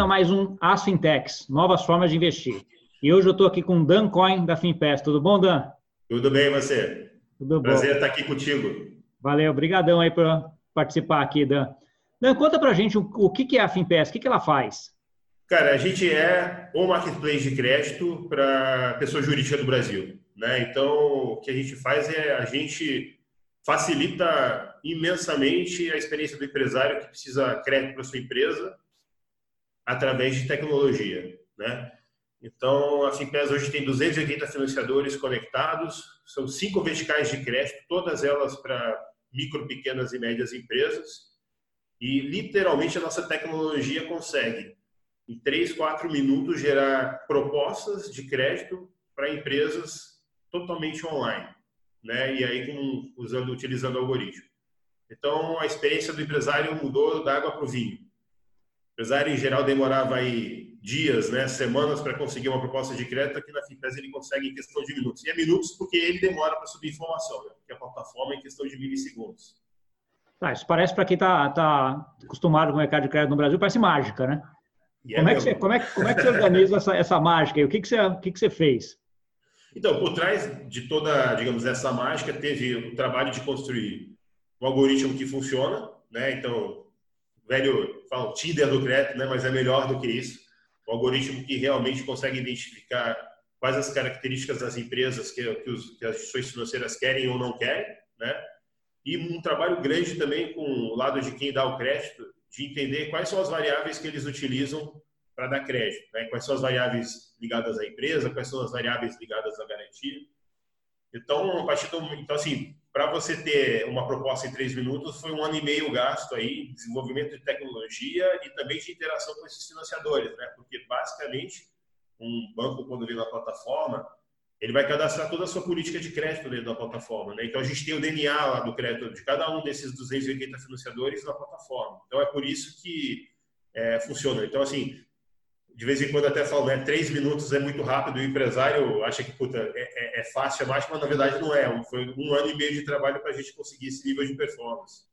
bem-vindo a mais um As Fintechs, novas formas de investir. E hoje eu estou aqui com o Dan Coin, da FinPass. Tudo bom, Dan? Tudo bem, você? Tudo bom. Prazer estar aqui contigo. Valeu, obrigadão aí por participar aqui, Dan. Dan, conta pra gente o, que é a FinPass, o que ela faz? Cara, a gente é o marketplace de crédito para pessoa jurídica do Brasil. Né? Então, o que a gente faz é a gente facilita imensamente a experiência do empresário que precisa crédito para sua empresa através de tecnologia. Né? Então, a Finpes hoje tem 280 financiadores conectados, são cinco verticais de crédito, todas elas para micro, pequenas e médias empresas. E, literalmente, a nossa tecnologia consegue em 3, 4 minutos, gerar propostas de crédito para empresas totalmente online, né? E aí com, usando, utilizando algoritmo. Então, a experiência do empresário mudou da água para o vinho. Empresário, em geral, demorava aí dias, né, semanas para conseguir uma proposta de crédito. Aqui na Finpes ele consegue em questão de minutos. E é minutos porque ele demora para subir informação, né? porque a plataforma é em questão de milissegundos. Ah, isso parece para quem está tá acostumado com o mercado de crédito no Brasil, parece mágica, né? É como, é que você, como, é, como é que você organiza essa, essa mágica? E o que, que, você, o que, que você fez? Então, por trás de toda, digamos, essa mágica, teve o trabalho de construir um algoritmo que funciona, né? Então, velho, fala Tinder do crédito, né? Mas é melhor do que isso. Um algoritmo que realmente consegue identificar quais as características das empresas que, que, os, que as instituições financeiras querem ou não querem, né? E um trabalho grande também com o lado de quem dá o crédito, de entender quais são as variáveis que eles utilizam para dar crédito, né? quais são as variáveis ligadas à empresa, quais são as variáveis ligadas à garantia. Então, a partir do, então assim, para você ter uma proposta em três minutos, foi um ano e meio gasto aí, desenvolvimento de tecnologia e também de interação com esses financiadores, né? Porque basicamente um banco quando vem na plataforma, ele vai cadastrar toda a sua política de crédito dentro da plataforma. Né? Então, a gente tem o DNA lá do crédito de cada um desses 280 financiadores na plataforma. Então, é por isso que é, funciona. Então, assim, de vez em quando até falo, né, três minutos é muito rápido, o empresário acha que puta, é, é, é fácil, é mais, mas na verdade não é. Foi um ano e meio de trabalho para a gente conseguir esse nível de performance.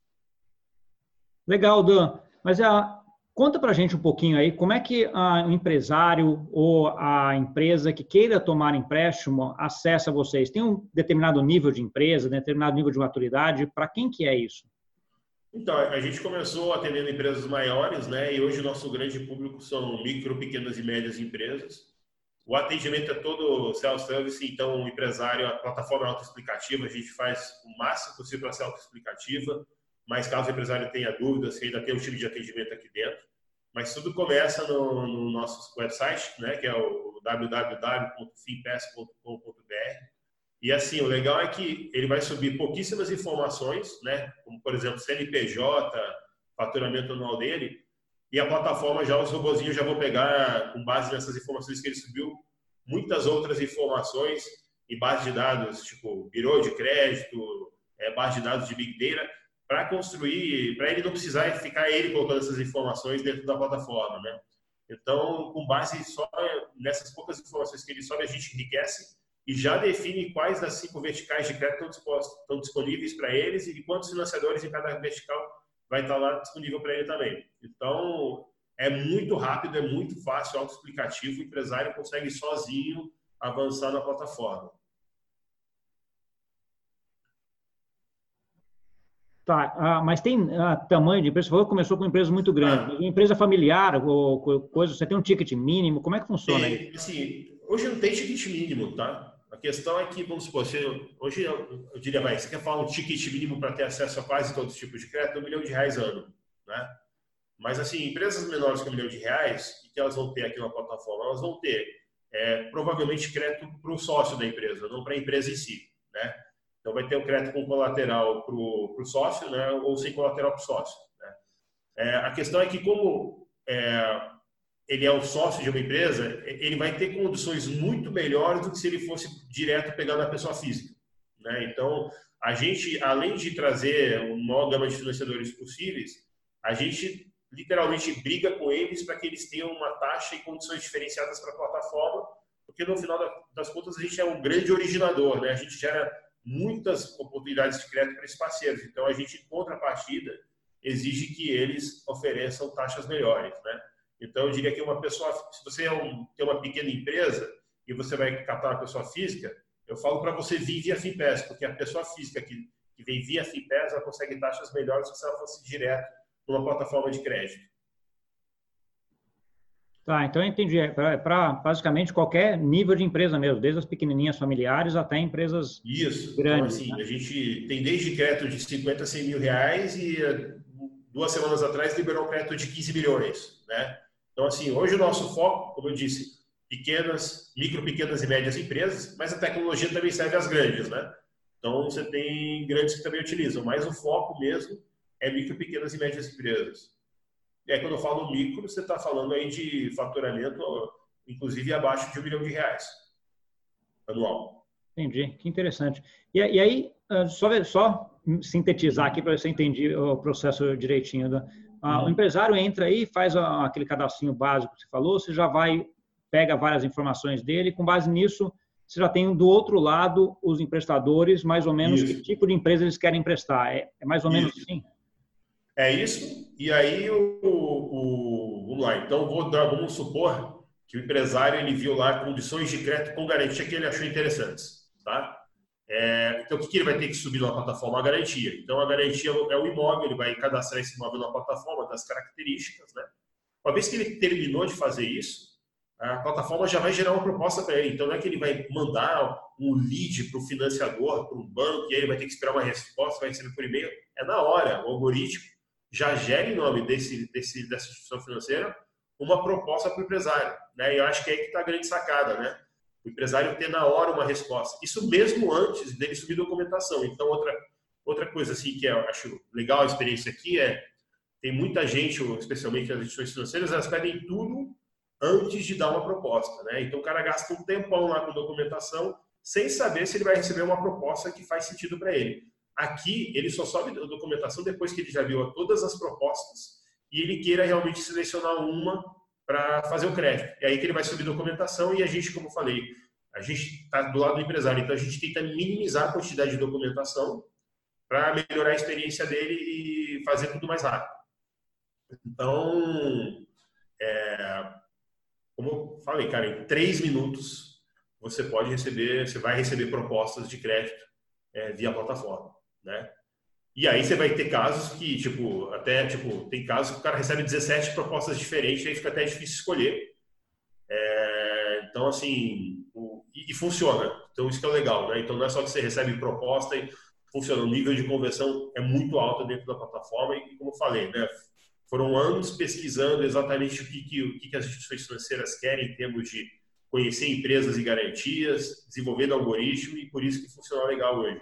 Legal, Dan. Mas a, Conta para a gente um pouquinho aí como é que o empresário ou a empresa que queira tomar empréstimo acessa vocês. Tem um determinado nível de empresa, determinado nível de maturidade. Para quem que é isso? Então, a gente começou atendendo empresas maiores, né? E hoje o nosso grande público são micro, pequenas e médias empresas. O atendimento é todo self-service, então o empresário, a plataforma é autoexplicativa, a gente faz o máximo possível para ser autoexplicativa mas caso o empresário tenha dúvidas, ainda tem um time de atendimento aqui dentro. Mas tudo começa no, no nosso website, né, que é o www.finpass.com.br. E assim, o legal é que ele vai subir pouquíssimas informações, né, como por exemplo CNPJ, faturamento anual dele, e a plataforma já, os robozinhos já vão pegar, com base nessas informações que ele subiu, muitas outras informações em base de dados, tipo birô de crédito, é, base de dados de Big Data, para construir, para ele não precisar ficar ele colocando essas informações dentro da plataforma, né? Então, com base só nessas poucas informações que ele sobe, a gente enriquece e já define quais das cinco verticais de crédito estão, disponíveis para eles e quantos financiadores em cada vertical vai estar lá disponível para ele também. Então, é muito rápido, é muito fácil, autoexplicativo, o empresário consegue sozinho avançar na plataforma. Tá, ah, mas tem ah, tamanho de empresa? Você falou que começou com empresas muito grandes. Ah. Empresa familiar ou coisa, você tem um ticket mínimo? Como é que funciona tem, Assim, hoje não tem ticket mínimo, tá? A questão é que, vamos supor, você, hoje eu, eu, diria, vai, você quer falar um ticket mínimo para ter acesso a quase todos os tipos de crédito? Um milhão de reais ano, né? Mas, assim, empresas menores que um milhão de reais, o que elas vão ter aqui na plataforma? Elas vão ter, é, provavelmente, crédito para o sócio da empresa, não para a empresa em si, né? Então, vai ter o crédito com colateral para o sócio, né, ou sem colateral para o sócio. Né? É, a questão é que, como é, ele é o sócio de uma empresa, ele vai ter condições muito melhores do que se ele fosse direto pegando a pessoa física. Né? Então, a gente, além de trazer uma maior gama de financiadores possíveis, a gente literalmente briga com eles para que eles tenham uma taxa e condições diferenciadas para a plataforma, porque no final das contas a gente é um grande originador, né? A gente gera muitas oportunidades de crédito para esses parceiros. Então, a gente, em contrapartida, exige que eles ofereçam taxas melhores, né? Então, eu diria que uma pessoa, se você é um, tem uma pequena empresa e você vai captar uma pessoa física, eu falo para você vir via FIPES, porque a pessoa física que, que vem via FIPES, ela consegue taxas melhores se ela fosse direto numa plataforma de crédito. Tá, então eu entendi. É para basicamente qualquer nível de empresa mesmo, desde as pequenininhas familiares até empresas Isso. Então, grandes. Então, assim, né? a gente tem desde crédito de 50 a 100 mil reais e eh, duas semanas atrás liberou um crédito de 15 milhões, né? Então, assim, hoje o nosso foco, como eu disse, pequenas, micro, pequenas e médias empresas, mas a tecnologia também serve às grandes, né? Então, você tem grandes que também utilizam, mas o foco mesmo é micro, pequenas e médias empresas. E aí, quando eu falo micro, você está falando aí de faturamento, inclusive abaixo de um milhão de reais anual. Entendi, que interessante. E, e aí, ah, só, só sintetizar aqui para eu entendi o processo direitinho. Né? Ah, O empresário entra aí, faz aquele cadastrinho básico que você falou, você já vai, pega várias informações dele, com base nisso, você já tem do outro lado os emprestadores, mais ou menos Isso. que tipo de empresa eles querem emprestar. É, é mais ou menos Isso. assim? É isso. E aí, o, o, vamos lá. Então, vou dar, vamos supor que o empresário ele viu lá condições de crédito com garantia que ele achou interessantes, tá? É, então, o que, ele vai ter que subir na plataforma? A garantia. Então, a garantia é o imóvel, ele vai cadastrar esse imóvel na plataforma, das características, né? Uma vez que ele terminou de fazer isso, a plataforma já vai gerar uma proposta para ele. Então, não é que ele vai mandar um lead para o financiador, para um banco, e aí ele vai ter que esperar uma resposta, vai receber por e-mail. É na hora. O algoritmo já gera em nome desse, desse, dessa instituição financeira uma proposta para o empresário. Né? E eu acho que é aí que está a grande sacada, né? O empresário ter na hora uma resposta. Isso mesmo antes dele subir documentação. Então, outra, outra coisa assim que eu acho legal a experiência aqui é tem muita gente, especialmente as instituições financeiras, elas pedem tudo antes de dar uma proposta, né? Então o cara gasta um tempão lá com documentação sem saber se ele vai receber uma proposta que faz sentido para ele. Aqui ele só sobe a documentação depois que ele já viu todas as propostas e ele queira realmente selecionar uma para fazer o crédito. É aí que ele vai subir documentação e a gente, como falei, a gente está do lado do empresário, então a gente tenta minimizar a quantidade de documentação para melhorar a experiência dele e fazer tudo mais rápido. Então, é, como eu falei, cara, em três minutos você pode receber, você vai receber propostas de crédito é, via plataforma, né? E aí você vai ter casos que, tipo, até, tipo, tem casos que o cara recebe 17 propostas diferentes aí fica até difícil escolher. É, então, assim, o, e, e, funciona. Então, isso que é legal, né? Então, não é só que você recebe proposta e funciona. O nível de conversão é muito alto dentro da plataforma e, como eu falei, né? Foram anos pesquisando exatamente o que, que, o que as instituições financeiras querem em termos de conhecer empresas e garantias, desenvolvendo algoritmo e por isso que funciona legal hoje.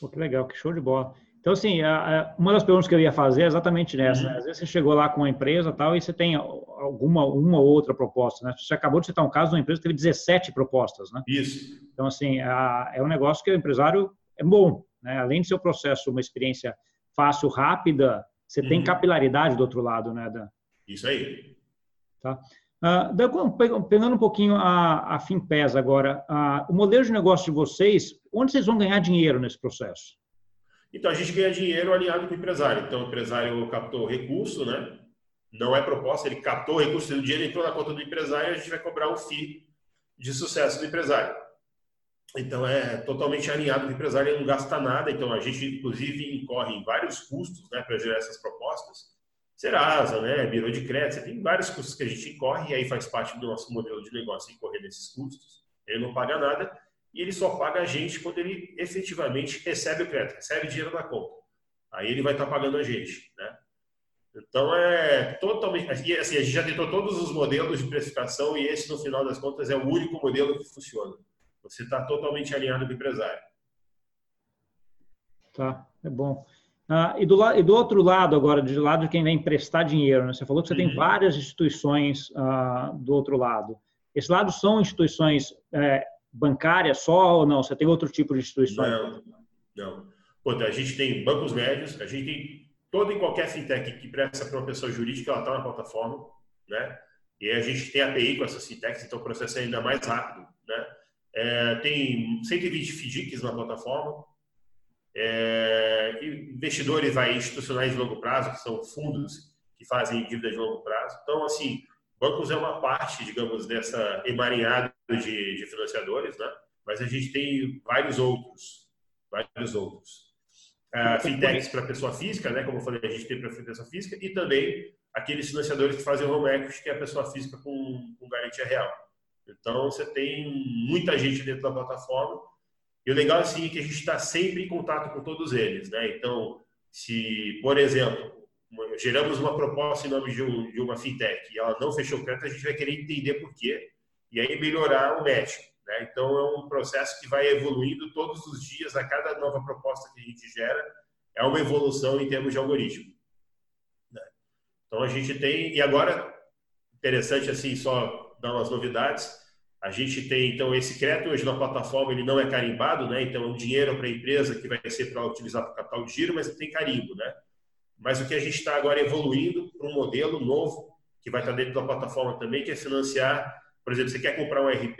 Pô, que legal, que show de bola. Então, assim, uma das perguntas que eu ia fazer é exatamente nessa. Uhum. Né? Às vezes você chegou lá com uma empresa tal e você tem alguma uma ou outra proposta, né? Você acabou de citar um caso de uma empresa que teve 17 propostas, né? Isso. Então, assim, é um negócio que o empresário é bom, né? Além de ser um processo, uma experiência fácil, rápida, você uhum. tem capilaridade do outro lado, né, Dan? Isso aí. Tá. Uh, pegando um pouquinho a, a Finpes agora, uh, o modelo de negócio de vocês, onde vocês vão ganhar dinheiro nesse processo? Então, a gente ganha dinheiro alinhado com o empresário. Então, o empresário captou recurso, né? Não é proposta, ele captou o recurso, o dinheiro entrou na conta do empresário e a gente vai cobrar um FII de sucesso do empresário. Então, é totalmente alinhado com o empresário, ele não gasta nada. Então, a gente, inclusive, incorre em vários custos né, para gerar essas propostas. Serasa, né, Biro de crédito, tem vários custos que a gente incorre e aí faz parte do nosso modelo de negócio incorrer nesses custos. Ele não paga nada e ele só paga a gente quando ele efetivamente recebe o crédito, recebe dinheiro na conta. Aí ele vai estar pagando a gente, né? Então é totalmente. Assim, a gente já tentou todos os modelos de precificação e esse, no final das contas, é o único modelo que funciona. Você está totalmente alinhado com o empresário. Tá, é bom. Ah, e, do, e, do, outro lado, agora, do lado de quem vem emprestar dinheiro, né? você falou que você uhum. tem várias instituições ah, do outro lado. Esse lado são instituições é, bancárias só ou não? Você tem outro tipo de instituições? Não, não. A gente tem bancos médios, a gente tem toda e qualquer fintech que presta para uma pessoa jurídica, ela está na plataforma, né? E a gente tem API com essas fintechs, então o processo é ainda mais rápido, né? É, tem 120 FDICs na plataforma, é, investidores aí, institucionais de longo prazo, que são fundos que fazem dívidas de longo prazo. Então, assim, bancos é uma parte, digamos, dessa emaranhada de, de financiadores, né? mas a gente tem vários outros, vários outros. Uh, fintechs para pessoa física, né? como eu falei, a gente tem para pessoa física, e também aqueles financiadores que fazem home equity, que é a pessoa física com, com garantia real. Então, você tem muita gente dentro da plataforma, e o legal é que a gente está sempre em contato com todos eles. Né? Então, se, por exemplo, geramos uma proposta em nome de, um, de uma fintech e ela não fechou o crédito, a gente vai querer entender por quê e aí melhorar o match. Né? Então, é um processo que vai evoluindo todos os dias, a cada nova proposta que a gente gera, é uma evolução em termos de algoritmo. Né? Então, a gente tem, e agora, interessante assim, só dar umas novidades, a gente tem, então, esse crédito hoje na plataforma, ele não é carimbado, né? então é um dinheiro para a empresa que vai ser para utilizar para capital de giro, mas tem carimbo, né? Mas o que a gente está agora evoluindo para um modelo novo, que vai estar dentro da plataforma também, que é financiar, por exemplo, você quer comprar um RP,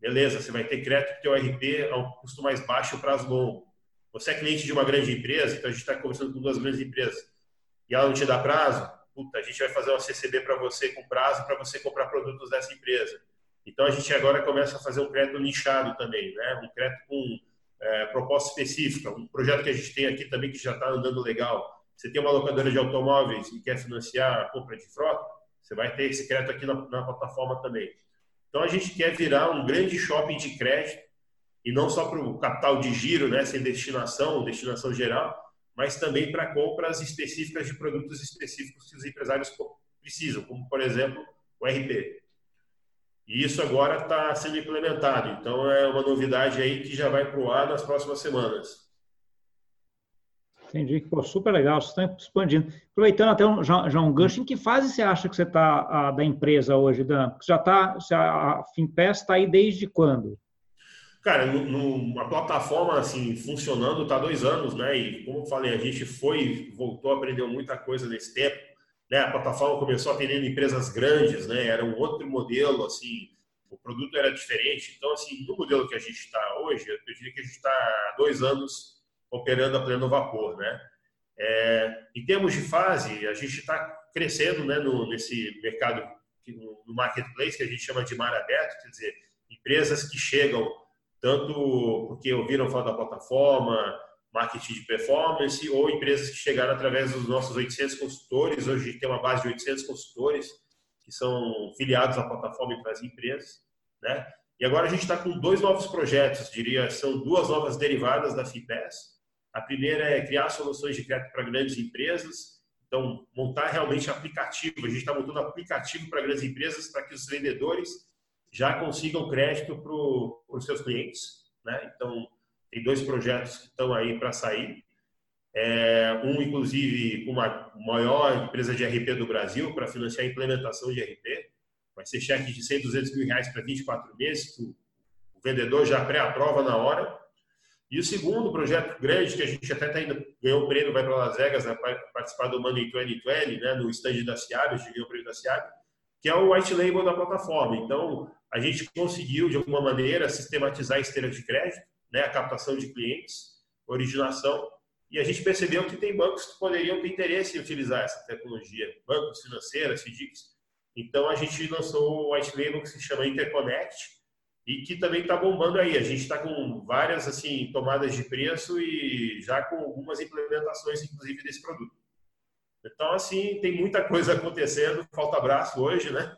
beleza, você vai ter crédito que o RP a um custo mais baixo prazo longo. Você é cliente de uma grande empresa, então a gente está conversando com duas grandes empresas, e ela não te dá prazo, puta, a gente vai fazer uma CCB para você com prazo para você comprar produtos dessa empresa. Então a gente agora começa a fazer um crédito nichado também, né? um crédito com é, proposta específica, um projeto que a gente tem aqui também que já está andando legal, você tem uma locadora de automóveis e quer financiar a compra de frota, você vai ter esse crédito aqui na, na plataforma também. Então a gente quer virar um grande shopping de crédito e não só para o capital de giro, né, sem destinação, destinação geral, mas também para compras específicas de produtos específicos que os empresários precisam, como por exemplo o RP. E isso agora está sendo implementado. Então é uma novidade aí que já vai para o ar nas próximas semanas. Entendi. Pô, super legal, você está expandindo. Aproveitando até um, já, já um gancho, em que fase você acha que você está da empresa hoje, Dan? Você já está, a Finpass está aí desde quando? Cara, no, a plataforma assim funcionando está dois anos, né? E como eu falei, a gente foi, voltou, aprendeu muita coisa nesse tempo. Né? A plataforma começou atendendo empresas grandes, né? Era um outro modelo, assim, o produto era diferente. Então, assim, no modelo que a gente está hoje, eu diria que a gente está há dois anos operando a pleno vapor, né? É, em termos de fase, a gente está crescendo né, no, nesse mercado, no, marketplace, que a gente chama de mar aberto, quer dizer, empresas que chegam tanto porque ouviram falar da plataforma, marketing de performance, ou empresas que chegaram através dos nossos 800 consultores. Hoje tem uma base de 800 consultores que são filiados à plataforma para as empresas, né? E agora a gente está com dois novos projetos, diria, são duas novas derivadas da FIPES, a primeira é criar soluções de crédito para grandes empresas. Então, montar realmente aplicativo. A gente está montando aplicativo para grandes empresas para que os vendedores já consigam crédito para os seus clientes. Né? Então, tem dois projetos que estão aí para sair. É, um, inclusive, com uma maior empresa de RP do Brasil para financiar a implementação de RP. Vai ser cheque de 100, 200 mil reais para 24 meses, que o vendedor já pré-aprova na hora e o segundo projeto grande, que a gente até tá indo, ganhou o prêmio, vai para Las Vegas né, participar do Money 2020, né, no stand da Ciab, a gente ganhou o prêmio da Ciab, que é o white label da plataforma. Então, a gente conseguiu, de alguma maneira, sistematizar a esteira de crédito, né, a captação de clientes, originação, e a gente percebeu que tem bancos que poderiam ter interesse em utilizar essa tecnologia, bancos financeiros, FDICs. Então, a gente lançou o white label que se chama Interconnect, e que também está bombando aí. A gente está com várias assim tomadas de preço e já com algumas implementações, inclusive, desse produto. Então, assim, tem muita coisa acontecendo, falta braço hoje, né?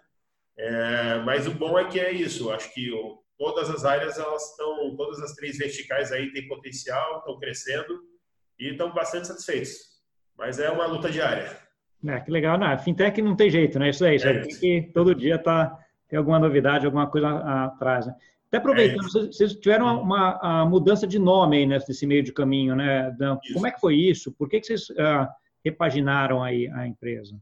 É, mas o bom é que é isso. Acho que o, todas as áreas, elas estão, todas as três verticais aí têm potencial, estão crescendo e estão bastante satisfeitos. Mas é uma luta diária. É, que legal. Não, fintech não tem jeito, né? Isso aí, é, tem que todo dia tá tem alguma novidade, alguma coisa atrás. Né? Até aproveitando, é vocês tiveram uma, uma mudança de nome aí nesse meio de caminho, né, Dan? Isso. Como é que foi isso? Por que, que vocês uh, repaginaram aí a empresa?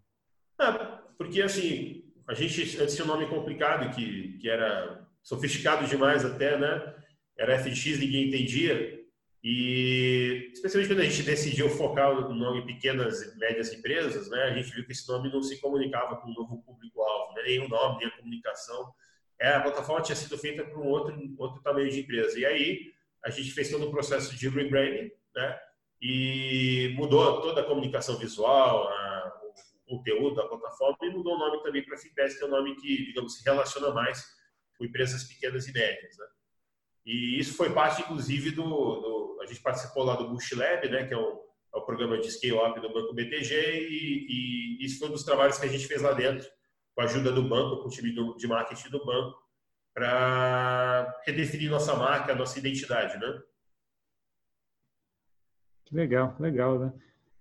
Ah, porque, assim, a gente antes tinha um nome complicado, que, que era sofisticado demais até, né? Era FX, ninguém entendia. E, especialmente quando a gente decidiu focar o nome em pequenas e médias empresas, né? A gente viu que esse nome não se comunicava com o novo público-alvo, né? nem o nome, nem a comunicação é, a plataforma tinha sido feita para um outro, outro tamanho de empresa. E aí, a gente fez todo o processo de rebranding, né? E mudou toda a comunicação visual, a, o conteúdo da plataforma e mudou o nome também para Finpes, que é um nome que, digamos, se relaciona mais com empresas pequenas e médias, né? E isso foi parte, inclusive, do, do a gente participou lá do Bush Lab, né? Que é o, é o programa de scale-up do Banco BTG e, e isso foi um dos trabalhos que a gente fez lá dentro, com a ajuda do banco, com o time de marketing do banco, para redefinir nossa marca, nossa identidade, né? Legal, legal, né?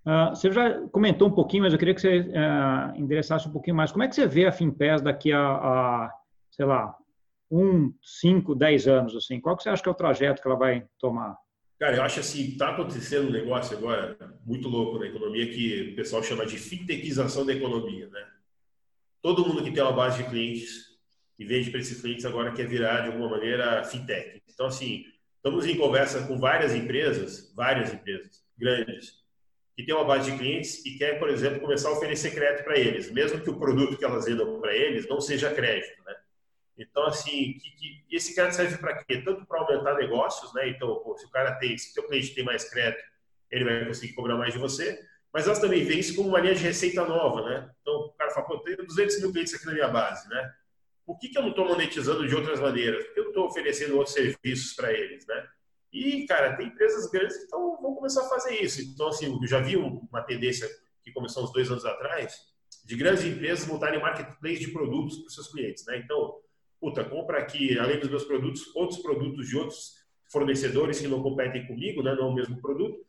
Uh, você já comentou um pouquinho, mas eu queria que você uh, endereçasse um pouquinho mais. Como é que você vê a Finpes daqui a, a, sei lá, um, cinco, dez anos? Assim, qual que você acha que é o trajeto que ela vai tomar? Cara, eu acho assim, está acontecendo um negócio agora muito louco na economia que o pessoal chama de fintechização da economia, né? Todo mundo que tem uma base de clientes e vende para esses clientes agora quer virar de alguma maneira fintech. Então, assim, estamos em conversa com várias empresas, várias empresas grandes, que têm uma base de clientes e quer, por exemplo, começar a oferecer crédito para eles, mesmo que o produto que elas vendam para eles não seja crédito, né? Então, assim, que, que, esse crédito serve para quê? Tanto para aumentar negócios, né? Então, pô, se o cara tem, se o teu cliente tem mais crédito, ele vai conseguir cobrar mais de você, mas elas também veem isso como uma linha de receita nova, né? Então, o cara fala, pô, tenho 200 mil clientes aqui na minha base, né? por que, que eu não estou monetizando de outras maneiras? Porque eu estou oferecendo outros serviços para eles, né? E, cara, tem empresas grandes que tão, vão começar a fazer isso. Então, assim, eu já vi uma tendência que começou uns dois anos atrás, de grandes empresas montarem marketplace de produtos para os seus clientes, né? Então, puta, compra aqui, além dos meus produtos, outros produtos de outros fornecedores que não competem comigo, né? Não é o mesmo produto.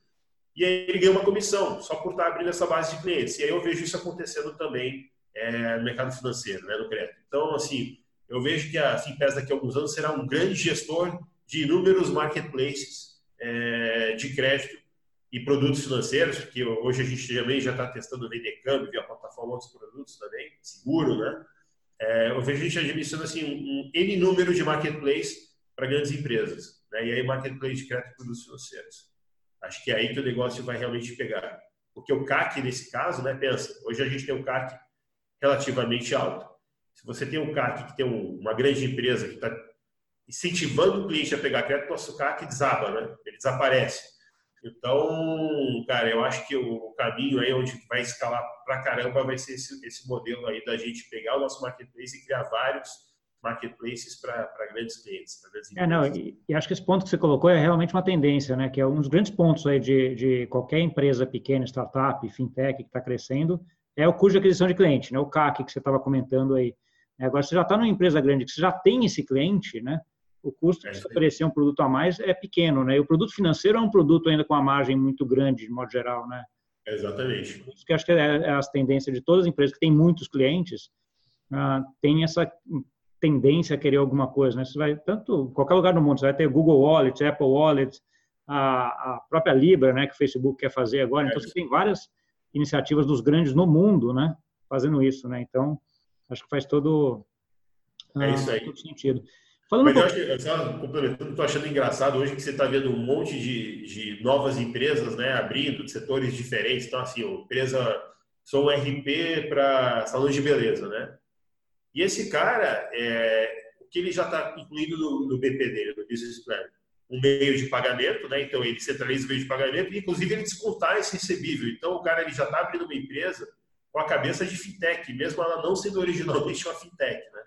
E aí ele ganha uma comissão, só por estar abrindo essa base de clientes. E aí eu vejo isso acontecendo também é, no mercado financeiro, né, no crédito. Então, assim, eu vejo que a Finpes daqui a alguns anos será um grande gestor de inúmeros marketplaces é, de crédito e produtos financeiros, porque hoje a gente também já está testando vender câmbio via plataforma outros produtos também, seguro, né? É, eu vejo a gente administrando assim, um, um N número de marketplace para grandes empresas, né? e aí marketplace de crédito e produtos financeiros. Acho que é aí que o negócio vai realmente pegar. Porque o CAC, nesse caso, né, pensa, hoje a gente tem o CAC relativamente alto. Se você tem um CAC que tem uma grande empresa que está incentivando o cliente a pegar crédito, nosso CAC desaba, né? Ele desaparece. Então, cara, eu acho que o caminho aí onde vai escalar pra caramba vai ser esse, esse modelo aí da gente pegar o nosso marketplace e criar vários marketplaces para grandes clientes. Grandes é, não, e, e, acho que esse ponto que você colocou é realmente uma tendência, né? Que é um dos grandes pontos aí de, de qualquer empresa pequena, startup, fintech que está crescendo, é o custo de aquisição de cliente, né? o CAC que você estava comentando aí. Agora, você já está numa empresa grande que você já tem esse cliente, né? O custo de é, oferecer um produto a mais é pequeno. Né? E o produto financeiro é um produto ainda com uma margem muito grande, de modo geral. Né? Exatamente. Isso que acho que é, é as tendências de todas as empresas que têm muitos clientes, ah, tem essa tendência a querer alguma coisa. Né? Você vai, tanto qualquer lugar do mundo, você vai ter Google Wallet, Apple Wallet, a, a própria Libra, né, que o Facebook quer fazer agora. Então, é. você tem várias iniciativas dos grandes no mundo, né? Fazendo isso, né? Então, acho que faz todo, é isso aí. todo sentido. Falando Mas eu acho, só complementando, estou achando engraçado hoje que você está vendo um monte de, de novas empresas, né, abrindo de setores diferentes. Então, assim, empresa, sou um RP para salões de beleza, né? E esse cara, é, o que ele já está incluído no, no BP dele, no Business Plan? um meio de pagamento, né? Então ele centraliza o meio de pagamento e inclusive ele descontar esse recebível. Então o cara ele já está abrindo uma empresa com a cabeça de fintech, mesmo ela não sendo originalmente uma fintech, né?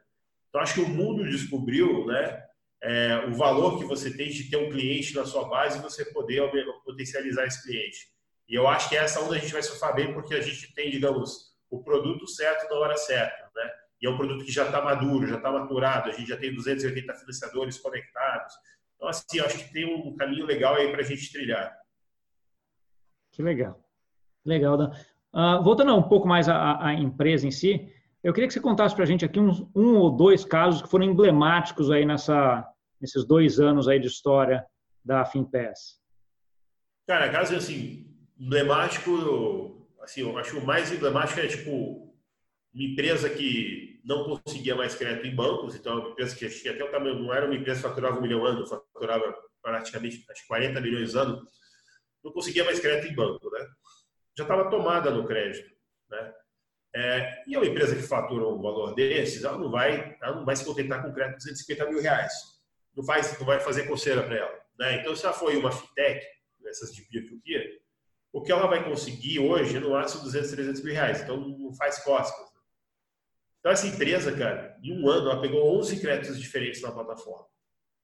Então acho que o mundo descobriu, né? É, o valor que você tem de ter um cliente na sua base e você poder potencializar esse cliente. E eu acho que essa onda a gente vai surfar bem porque a gente tem, digamos, o produto certo na hora certa, né? E é um produto que já está maduro, já está maturado, a gente já tem 280 financiadores conectados, então, assim, acho que tem um caminho legal aí para a gente trilhar. Que legal. Legal, Dan. Uh, voltando um pouco mais à, à, empresa em si, eu queria que você contasse para a gente aqui uns, um ou dois casos que foram emblemáticos aí nessa, nesses dois anos aí de história da FinPass. Cara, caso assim, emblemático, assim, eu acho o mais emblemático é tipo uma empresa que não conseguia mais crédito em bancos, então uma empresa que até o tamanho, não era uma empresa que faturava um milhão ano, faturava praticamente acho, 40 milhões ano, não conseguia mais crédito em banco, né? Já estava tomada no crédito, né? É, e uma empresa que fatura um valor desses, ela não vai, ela não vai se contentar com crédito de 250 mil reais. Não, faz, não vai fazer coceira para ela. Né? Então, se ela foi uma fintech, essas de peer-to-peer, o que ela vai conseguir hoje no máximo 200, 300 mil reais. Então, não faz costas. Então, essa empresa, cara, em um ano, ela pegou 11 créditos diferentes na plataforma.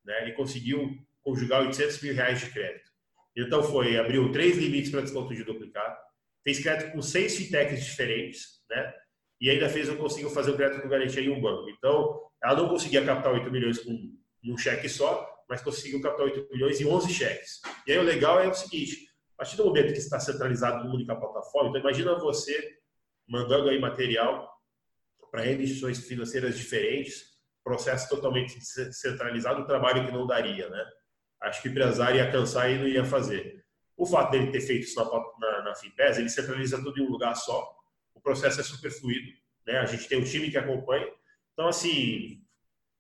Né? E conseguiu conjugar 800 mil reais de crédito. Então, foi, abriu três limites para desconto de duplicado, fez crédito com seis fintechs diferentes, né? E ainda fez, conseguiu fazer o crédito com garantia em um banco. Então, ela não conseguia captar 8 milhões com um cheque só, mas conseguiu captar 8 milhões em 11 cheques. E aí o legal é o seguinte, a partir do momento que está centralizado numa única plataforma, então imagina você mandando aí material para instituições financeiras diferentes, processo totalmente centralizado, trabalho que não daria, né? Acho que o empresário ia cansar e não ia fazer. O fato dele ter feito isso na, na, na Finpes, ele centraliza tudo em um lugar só, o processo é super fluido, né? A gente tem um time que acompanha. Então, assim,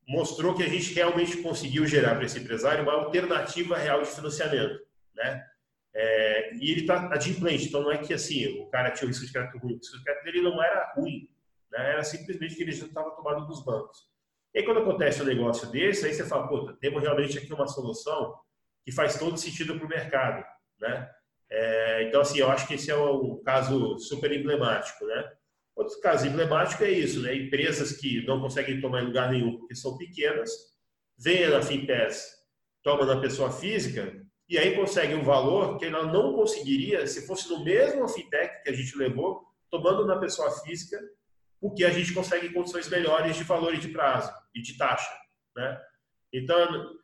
mostrou que a gente realmente conseguiu gerar para esse empresário uma alternativa real de financiamento, né? É, e ele está adimplente, então não é que assim o cara tinha o risco de crédito ruim, o risco de crédito dele não era ruim, né? era simplesmente que ele já estava tomado dos bancos. E aí, quando acontece um negócio desse, aí você fala, puta, temos realmente aqui uma solução que faz todo sentido para o mercado, né? É, então, assim, eu acho que esse é um caso super emblemático, né? Outro caso emblemático é isso, né? Empresas que não conseguem tomar em lugar nenhum porque são pequenas, vêm na FinPass, tomam na pessoa física e aí conseguem um valor que ela não conseguiria se fosse no mesmo fintech que a gente levou, tomando na pessoa física, porque a gente consegue condições melhores de valor e de prazo e de taxa, né? Então,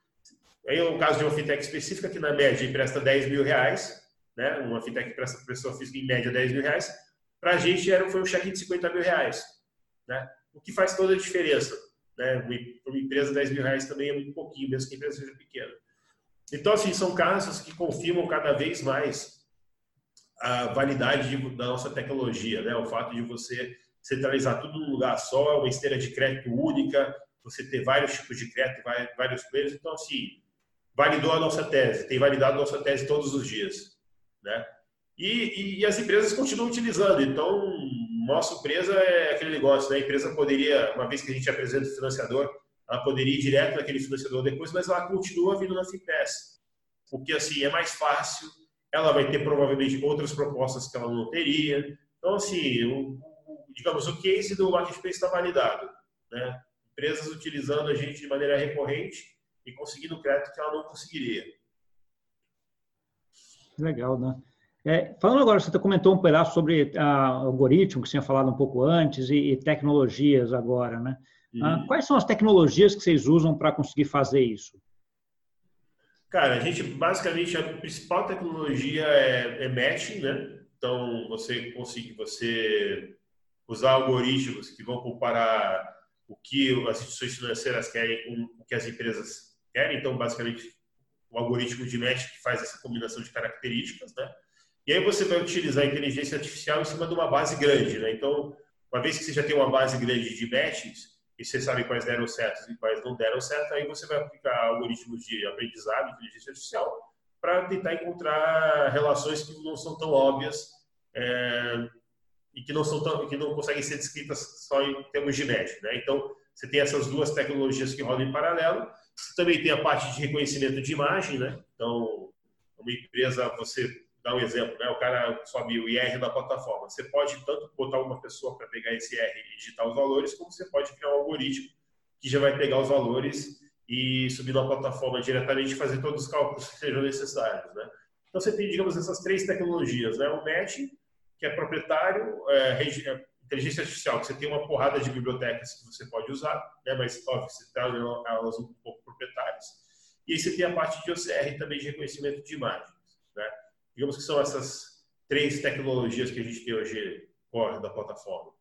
aí é o caso de uma fintech específica que na média empresta 10 mil reais, né? Uma fintech que presta pessoa física em média 10 mil reais, para a gente era, foi um cheque de 50 mil reais, né? O que faz toda a diferença, né? Para uma empresa 10 mil reais também é muito pouquinho, mesmo que a empresa seja pequena. Então, assim, são casos que confirmam cada vez mais a validade de, da nossa tecnologia, né? O fato de você centralizar tudo num lugar só, uma esteira de crédito única, você ter vários tipos de crédito, vários players. Então, assim, validou a nossa tese, tem validado a nossa tese todos os dias, né? E, e, as empresas continuam utilizando. Então, nossa empresa é aquele negócio, né? A empresa poderia, uma vez que a gente apresenta o financiador, ela poderia ir direto naquele financiador depois, mas ela continua vindo na Finpass. Porque, assim, é mais fácil, ela vai ter provavelmente outras propostas que ela não teria. Então, assim, o, digamos, o case do Marketplace está validado, né? Empresas utilizando a gente de maneira recorrente e conseguindo crédito que ela não conseguiria. Legal, né? É, falando agora, você comentou um pedaço sobre a, algoritmo, que você tinha falado um pouco antes, e, e tecnologias agora, né? Ah, quais são as tecnologias que vocês usam para conseguir fazer isso? Cara, a gente, basicamente, a principal tecnologia é, é matching, né? Então, você consegue você usar algoritmos que vão comparar o que as instituições financeiras querem com o que as empresas querem. Então, basicamente, o algoritmo de match que faz essa combinação de características, né? E aí você vai utilizar a inteligência artificial em cima de uma base grande, né? Então, uma vez que você já tem uma base grande de matches, e você sabe quais deram certo e quais não deram certo, aí você vai aplicar algoritmos de aprendizado, inteligência artificial, para tentar encontrar relações que não são tão óbvias é, e que não são tão, que não conseguem ser descritas só em termos de match, né? Então, você tem essas duas tecnologias que rodam em paralelo. Também tem a parte de reconhecimento de imagem, né? Então, uma empresa, você dar um exemplo, né? O cara sobe o IR da plataforma. Você pode tanto botar uma pessoa para pegar esse IR e digitar os valores, como você pode criar um algoritmo que já vai pegar os valores e subir na plataforma diretamente e fazer todos os cálculos que sejam necessários, né? Então você tem, digamos, essas três tecnologias, né? O match, que é proprietário, é, é, inteligência artificial, que você tem uma porrada de bibliotecas que você pode usar, né? Mas óbvio, você está elas um pouco proprietárias. E aí você tem a parte de OCR também de reconhecimento de imagem digamos que são essas três tecnologias que a gente tem hoje fora da plataforma.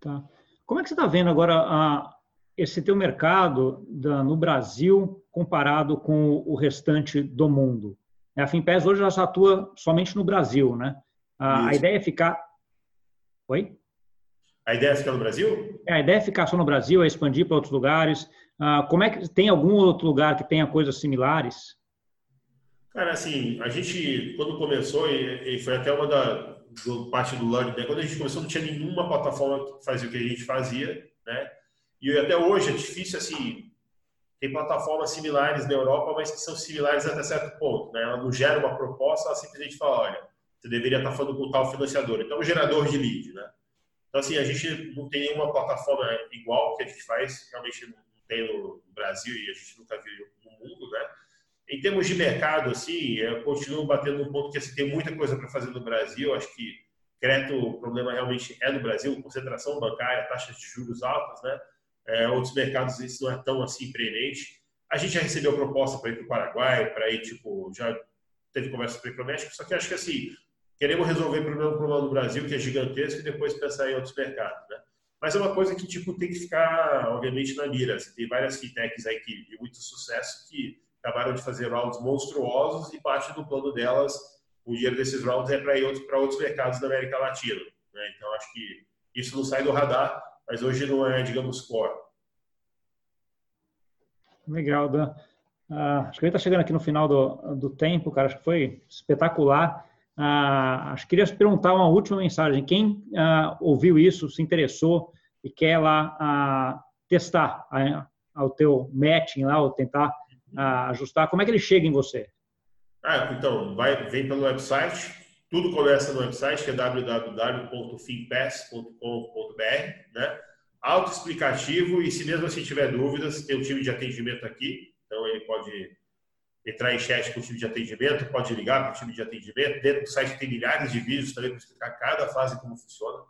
Tá. Como é que você está vendo agora a, esse teu mercado da, no Brasil comparado com o restante do mundo? A Finpes hoje já atua somente no Brasil, né? A, a, ideia é ficar... Oi? A ideia é ficar no Brasil? É, a ideia é ficar só no Brasil, é expandir para outros lugares. Ah, como é que tem algum outro lugar que tenha coisas similares? Cara, assim, a gente, quando começou, e, e foi até uma da do, parte do Learning, né? quando a gente começou, não tinha nenhuma plataforma que fazia o que a gente fazia, né? E até hoje é difícil, assim, tem plataformas similares na Europa, mas que são similares até certo ponto. Né? Ela não gera uma proposta, ela simplesmente fala, olha, você deveria estar falando com tal financiador. Então, gerador de lead, né? Então, assim, a gente não tem nenhuma plataforma igual que a gente faz, realmente não tem no Brasil e a gente nunca viu no mundo, né? Em termos de mercado, assim, eu continuo batendo no ponto que assim, tem muita coisa para fazer no Brasil. Acho que crédito, o problema realmente é no Brasil, concentração bancária, taxas de juros altas, né? É, outros mercados isso não é tão assim premente. A gente já recebeu proposta para ir para o Paraguai, para ir, tipo, já teve conversa para ir para o México, só que acho que assim, queremos resolver o problema, do Brasil, que é gigantesco, e depois pensar em outros mercados, né? Mas é uma coisa que, tipo, tem que ficar, obviamente, na mira. Você tem várias fintechs aí que, de muito sucesso que acabaram de fazer rounds monstruosos e parte do plano delas, o dinheiro desses rounds é para ir outros, para outros mercados da América Latina. Né? Então, acho que isso não sai do radar, mas hoje não é, digamos, core. Legal, Dan. Uh, acho que a gente está chegando aqui no final do, do tempo, cara. Acho que foi espetacular. Ah, acho que queria perguntar uma última mensagem. Quem ah, ouviu isso, se interessou e quer lá ah, testar o teu matching lá, ou tentar ajustar, como é que ele chega em você? Ah, então, vai, vem pelo website. Tudo começa no website, que é www.finpass.com.br, né? Autoexplicativo e se mesmo assim tiver dúvidas, tem um time de atendimento aqui, então ele pode entrar em chat com o time de atendimento, pode ligar para o time de atendimento. Dentro do site tem milhares de vídeos também para explicar cada fase como funciona.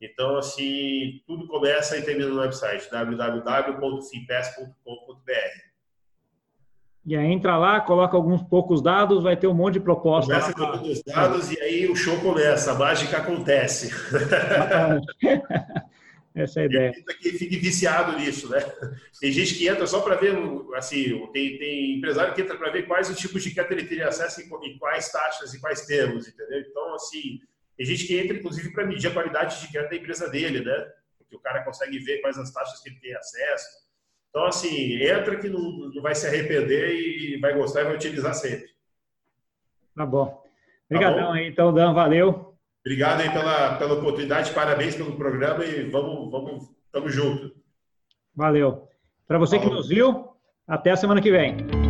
Então, assim, tudo começa e termina no website www.finpass.com.br. E aí entra lá, coloca alguns poucos dados, vai ter um monte de propostas. Começa com alguns dados e aí o show começa, a mágica acontece. Essa é a ideia. Que fique viciado nisso, né? Tem gente que entra só para ver, assim, tem, tem empresário que entra para ver quais os tipos de crédito ele teria acesso e quais taxas e quais termos, entendeu? Então, assim, tem gente que entra, inclusive, para medir a qualidade de crédito da empresa dele, né? Porque o cara consegue ver quais as taxas que ele tem acesso. Então, assim, entra que não, não vai se arrepender e vai gostar e vai utilizar sempre. Tá bom. Obrigadão tá aí, então, Dan, valeu. Obrigado aí pela, pela oportunidade, parabéns pelo programa e vamos, vamos, tamo junto. Valeu. Para você Falou. que nos viu, até a semana que vem.